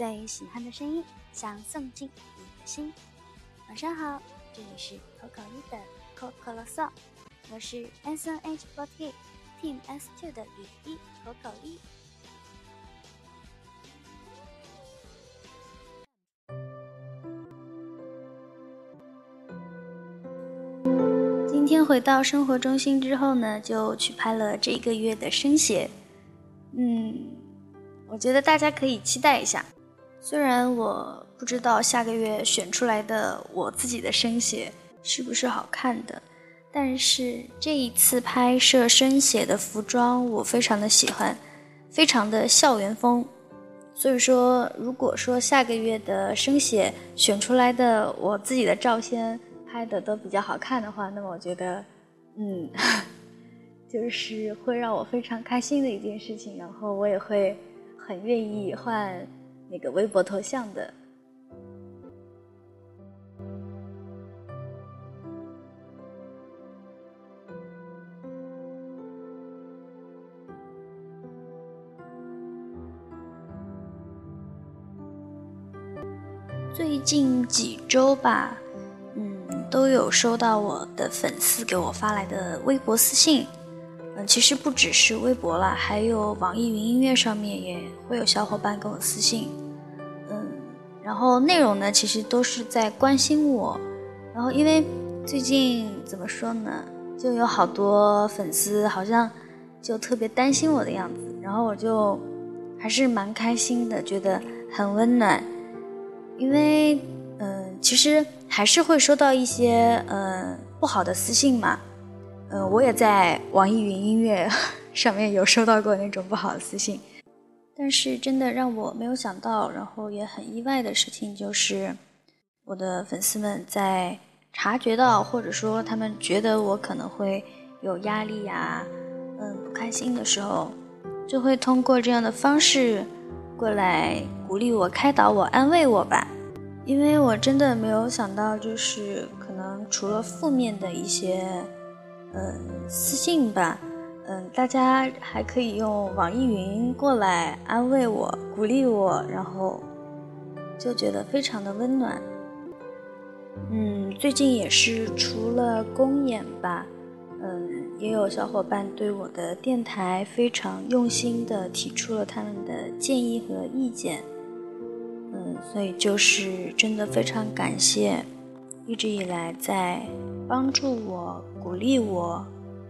最喜欢的声音，想送进你的心。晚上好，这里是口口一的可可啰嗦，我是 S N H forty Team S two 的雨衣口口一。今天回到生活中心之后呢，就去拍了这个月的生写。嗯，我觉得大家可以期待一下。虽然我不知道下个月选出来的我自己的生写是不是好看的，但是这一次拍摄生写的服装我非常的喜欢，非常的校园风。所以说，如果说下个月的生写选出来的我自己的照片拍的都比较好看的话，那么我觉得，嗯，就是会让我非常开心的一件事情，然后我也会很愿意换。那个微博头像的。最近几周吧，嗯，都有收到我的粉丝给我发来的微博私信。其实不只是微博啦，还有网易云音乐上面也会有小伙伴跟我私信。嗯，然后内容呢，其实都是在关心我。然后因为最近怎么说呢，就有好多粉丝好像就特别担心我的样子，然后我就还是蛮开心的，觉得很温暖。因为嗯，其实还是会收到一些嗯不好的私信嘛。嗯，我也在网易云音乐 上面有收到过那种不好的私信，但是真的让我没有想到，然后也很意外的事情就是，我的粉丝们在察觉到或者说他们觉得我可能会有压力呀，嗯，不开心的时候，就会通过这样的方式过来鼓励我、开导我、安慰我吧。因为我真的没有想到，就是可能除了负面的一些。嗯，私信吧，嗯，大家还可以用网易云过来安慰我、鼓励我，然后就觉得非常的温暖。嗯，最近也是除了公演吧，嗯，也有小伙伴对我的电台非常用心的提出了他们的建议和意见，嗯，所以就是真的非常感谢。一直以来在帮助我、鼓励我、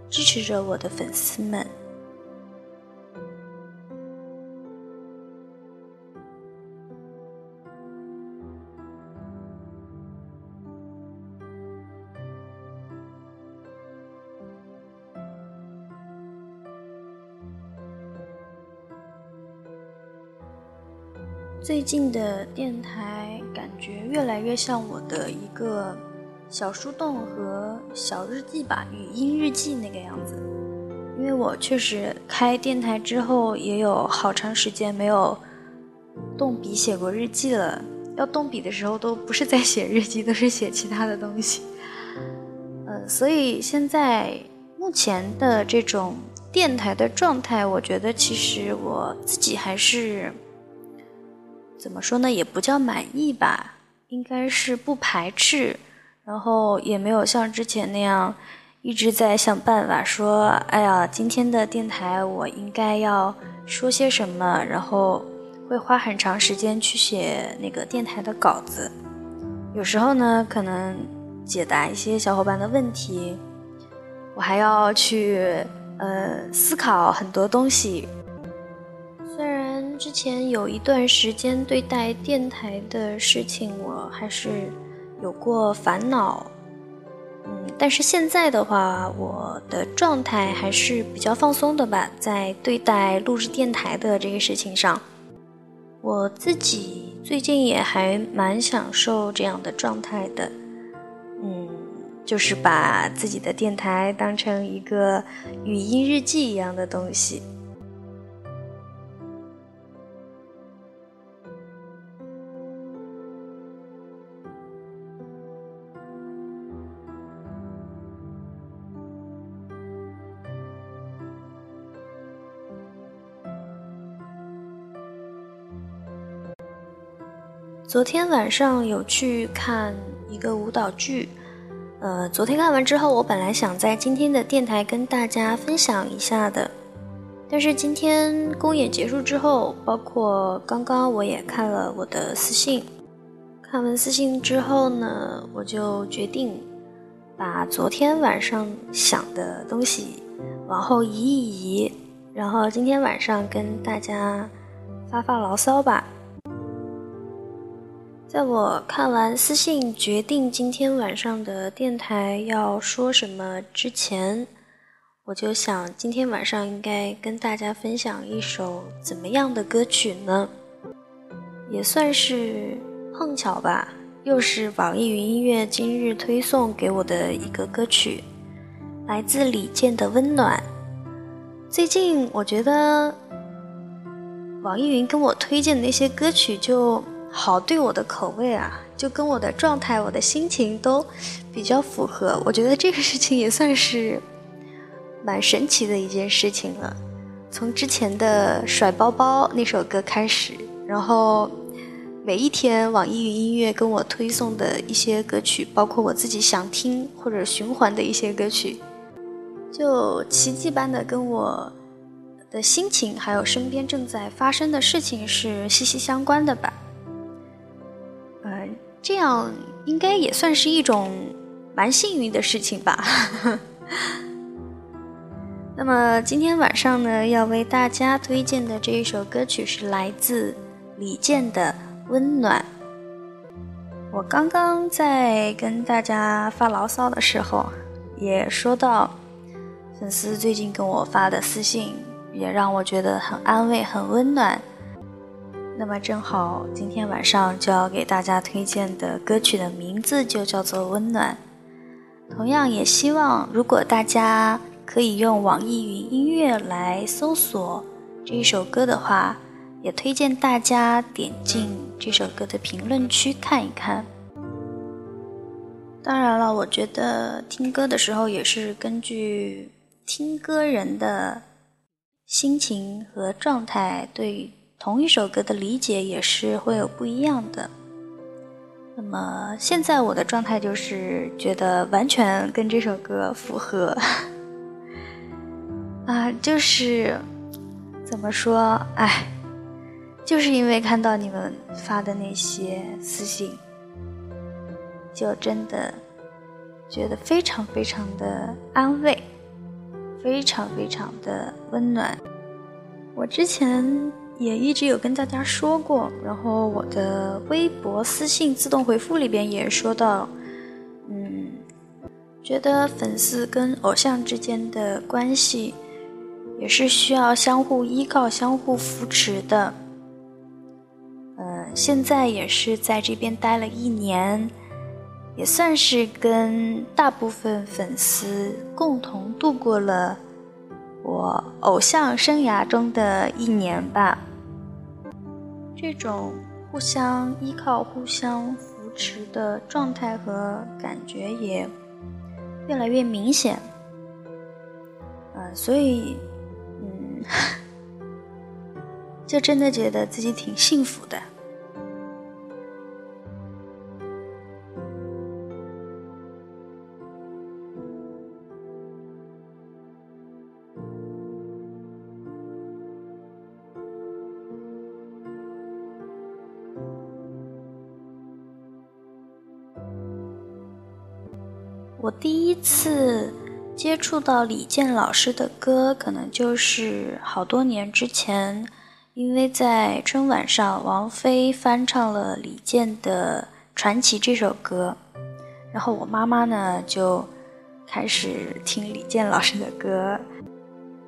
支持着我的粉丝们。最近的电台感觉越来越像我的一个小树洞和小日记吧，语音日记那个样子。因为我确实开电台之后也有好长时间没有动笔写过日记了，要动笔的时候都不是在写日记，都是写其他的东西。呃，所以现在目前的这种电台的状态，我觉得其实我自己还是。怎么说呢？也不叫满意吧，应该是不排斥，然后也没有像之前那样一直在想办法说，哎呀，今天的电台我应该要说些什么，然后会花很长时间去写那个电台的稿子。有时候呢，可能解答一些小伙伴的问题，我还要去呃思考很多东西。之前有一段时间对待电台的事情，我还是有过烦恼，嗯，但是现在的话，我的状态还是比较放松的吧，在对待录制电台的这个事情上，我自己最近也还蛮享受这样的状态的，嗯，就是把自己的电台当成一个语音日记一样的东西。昨天晚上有去看一个舞蹈剧，呃，昨天看完之后，我本来想在今天的电台跟大家分享一下的，但是今天公演结束之后，包括刚刚我也看了我的私信，看完私信之后呢，我就决定把昨天晚上想的东西往后移一移，然后今天晚上跟大家发发牢骚吧。在我看完私信，决定今天晚上的电台要说什么之前，我就想今天晚上应该跟大家分享一首怎么样的歌曲呢？也算是碰巧吧，又是网易云音乐今日推送给我的一个歌曲，来自李健的《温暖》。最近我觉得网易云跟我推荐的那些歌曲就。好对我的口味啊，就跟我的状态、我的心情都比较符合。我觉得这个事情也算是蛮神奇的一件事情了。从之前的甩包包那首歌开始，然后每一天网易云音乐跟我推送的一些歌曲，包括我自己想听或者循环的一些歌曲，就奇迹般的跟我的心情还有身边正在发生的事情是息息相关的吧。这样应该也算是一种蛮幸运的事情吧。那么今天晚上呢，要为大家推荐的这一首歌曲是来自李健的《温暖》。我刚刚在跟大家发牢骚的时候，也说到粉丝最近跟我发的私信，也让我觉得很安慰、很温暖。那么正好今天晚上就要给大家推荐的歌曲的名字就叫做《温暖》。同样也希望，如果大家可以用网易云音乐来搜索这一首歌的话，也推荐大家点进这首歌的评论区看一看。当然了，我觉得听歌的时候也是根据听歌人的心情和状态对。同一首歌的理解也是会有不一样的。那么现在我的状态就是觉得完全跟这首歌符合，啊，就是怎么说，哎，就是因为看到你们发的那些私信，就真的觉得非常非常的安慰，非常非常的温暖。我之前。也一直有跟大家说过，然后我的微博私信自动回复里边也说到，嗯，觉得粉丝跟偶像之间的关系也是需要相互依靠、相互扶持的。嗯，现在也是在这边待了一年，也算是跟大部分粉丝共同度过了我偶像生涯中的一年吧。这种互相依靠、互相扶持的状态和感觉也越来越明显，呃，所以，嗯，就真的觉得自己挺幸福的。我第一次接触到李健老师的歌，可能就是好多年之前，因为在春晚上，王菲翻唱了李健的《传奇》这首歌，然后我妈妈呢就开始听李健老师的歌。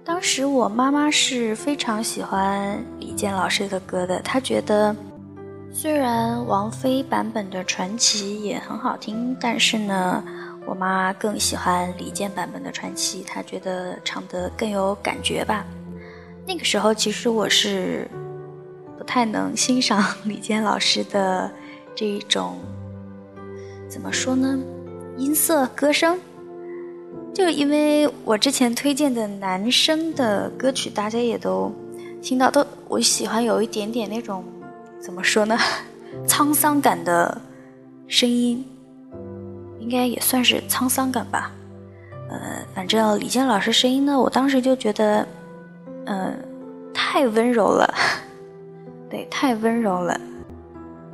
当时我妈妈是非常喜欢李健老师的歌的，她觉得虽然王菲版本的《传奇》也很好听，但是呢。我妈更喜欢李健版本的《传奇》，她觉得唱得更有感觉吧。那个时候，其实我是不太能欣赏 李健老师的这一种，怎么说呢？音色歌声，就因为我之前推荐的男生的歌曲，大家也都听到，都我喜欢有一点点那种，怎么说呢？沧桑感的声音，应该也算是沧桑感吧。呃，反正李健老师声音呢，我当时就觉得，嗯，太温柔了，对，太温柔了。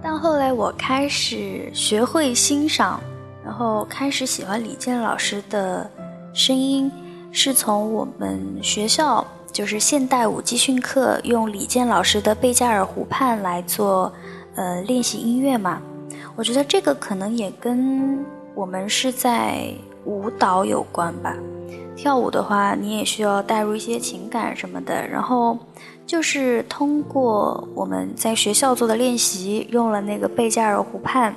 但后来我开始学会欣赏，然后开始喜欢李健老师的声音，是从我们学校。就是现代舞集训课用李健老师的《贝加尔湖畔》来做，呃，练习音乐嘛。我觉得这个可能也跟我们是在舞蹈有关吧。跳舞的话，你也需要带入一些情感什么的。然后就是通过我们在学校做的练习，用了那个《贝加尔湖畔》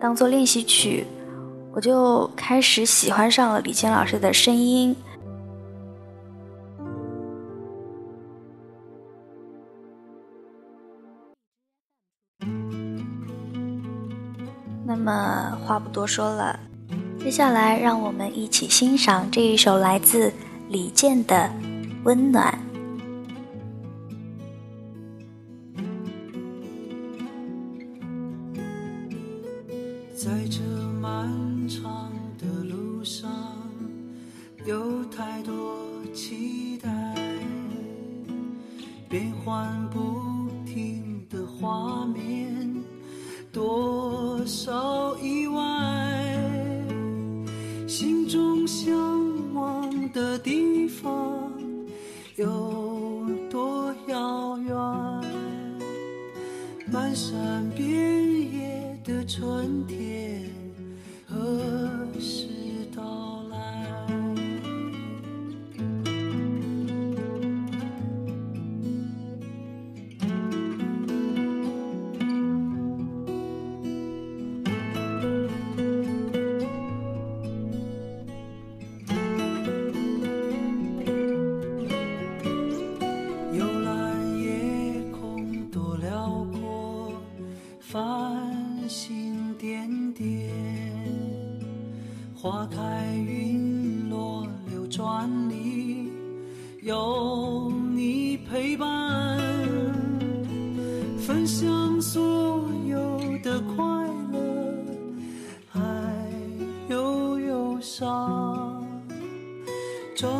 当做练习曲，我就开始喜欢上了李健老师的声音。那么话不多说了，接下来让我们一起欣赏这一首来自李健的《温暖》。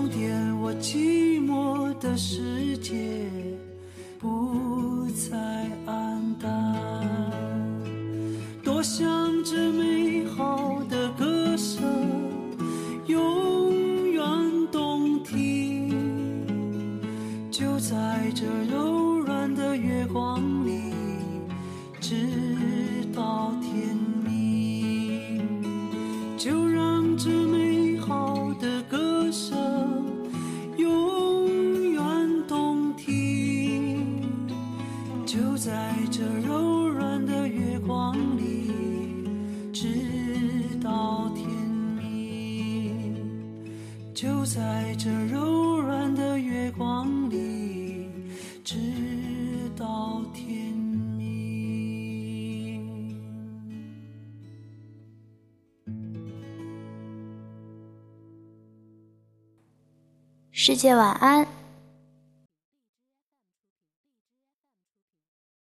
点我寂寞的世界，不再黯淡。多想这美好的歌声。永远动听，就在这就在这柔软的月光里，直到天明。世界晚安。